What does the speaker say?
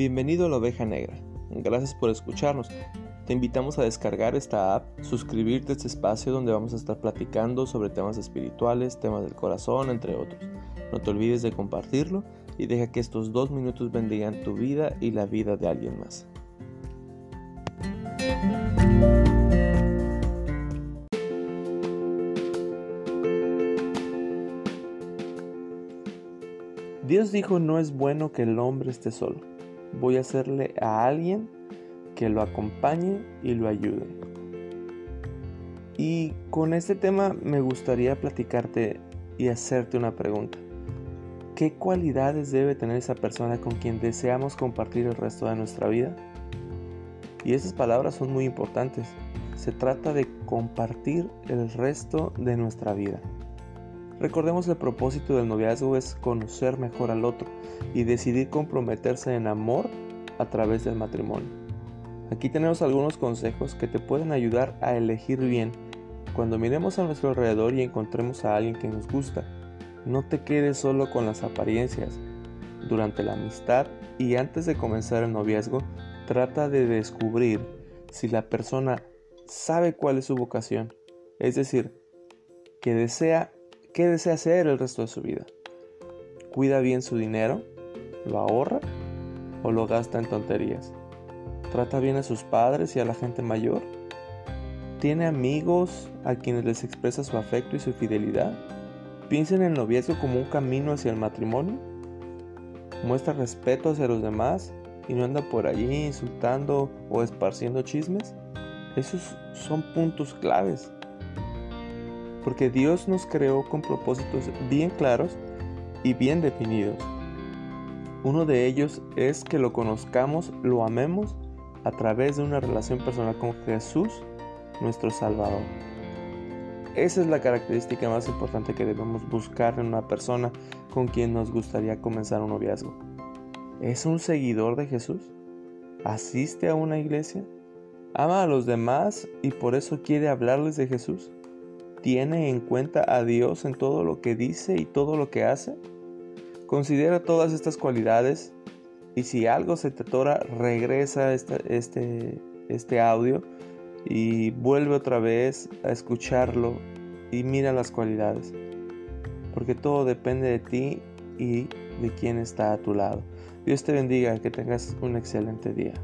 Bienvenido a la oveja negra. Gracias por escucharnos. Te invitamos a descargar esta app, suscribirte a este espacio donde vamos a estar platicando sobre temas espirituales, temas del corazón, entre otros. No te olvides de compartirlo y deja que estos dos minutos bendigan tu vida y la vida de alguien más. Dios dijo no es bueno que el hombre esté solo. Voy a hacerle a alguien que lo acompañe y lo ayude. Y con este tema me gustaría platicarte y hacerte una pregunta. ¿Qué cualidades debe tener esa persona con quien deseamos compartir el resto de nuestra vida? Y esas palabras son muy importantes. Se trata de compartir el resto de nuestra vida. Recordemos el propósito del noviazgo es conocer mejor al otro y decidir comprometerse en amor a través del matrimonio. Aquí tenemos algunos consejos que te pueden ayudar a elegir bien. Cuando miremos a nuestro alrededor y encontremos a alguien que nos gusta, no te quedes solo con las apariencias. Durante la amistad y antes de comenzar el noviazgo, trata de descubrir si la persona sabe cuál es su vocación, es decir, que desea ¿Qué desea hacer el resto de su vida? ¿Cuida bien su dinero? ¿Lo ahorra? ¿O lo gasta en tonterías? ¿Trata bien a sus padres y a la gente mayor? ¿Tiene amigos a quienes les expresa su afecto y su fidelidad? ¿Piensa en el noviazgo como un camino hacia el matrimonio? ¿Muestra respeto hacia los demás y no anda por allí insultando o esparciendo chismes? Esos son puntos claves porque Dios nos creó con propósitos bien claros y bien definidos. Uno de ellos es que lo conozcamos, lo amemos a través de una relación personal con Jesús, nuestro Salvador. Esa es la característica más importante que debemos buscar en una persona con quien nos gustaría comenzar un noviazgo. ¿Es un seguidor de Jesús? ¿Asiste a una iglesia? ¿Ama a los demás y por eso quiere hablarles de Jesús? ¿Tiene en cuenta a Dios en todo lo que dice y todo lo que hace? Considera todas estas cualidades y si algo se te atora, regresa este, este, audio y vuelve otra vez a escucharlo y mira las cualidades. Porque todo depende de ti y de quién está a tu lado. Dios te bendiga, que tengas un excelente día.